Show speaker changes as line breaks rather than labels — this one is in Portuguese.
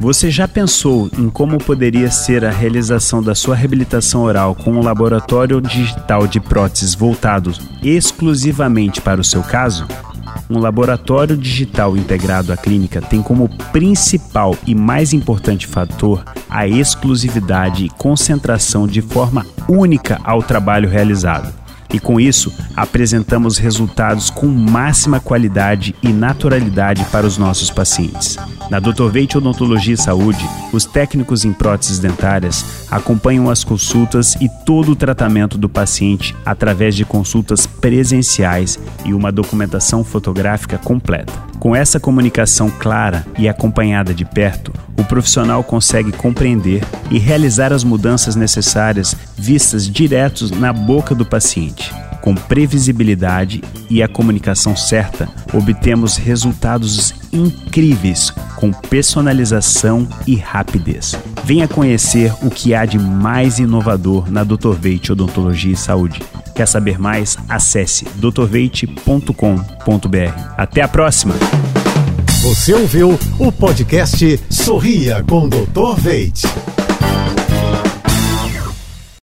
Você já pensou em como poderia ser a realização da sua reabilitação oral com um laboratório digital de próteses voltado exclusivamente para o seu caso? Um laboratório digital integrado à clínica tem como principal e mais importante fator a exclusividade e concentração de forma única ao trabalho realizado e com isso apresentamos resultados com máxima qualidade e naturalidade para os nossos pacientes. Na Dr. Veit Odontologia e Saúde, os técnicos em próteses dentárias acompanham as consultas e todo o tratamento do paciente através de consultas presenciais e uma documentação fotográfica completa. Com essa comunicação clara e acompanhada de perto, o profissional consegue compreender e realizar as mudanças necessárias vistas diretos na boca do paciente. Com previsibilidade e a comunicação certa, obtemos resultados incríveis com personalização e rapidez. Venha conhecer o que há de mais inovador na Dr. Veit Odontologia e Saúde. Quer saber mais? Acesse drveite.com.br. Até a próxima!
Você ouviu o podcast Sorria com Dr. Veit.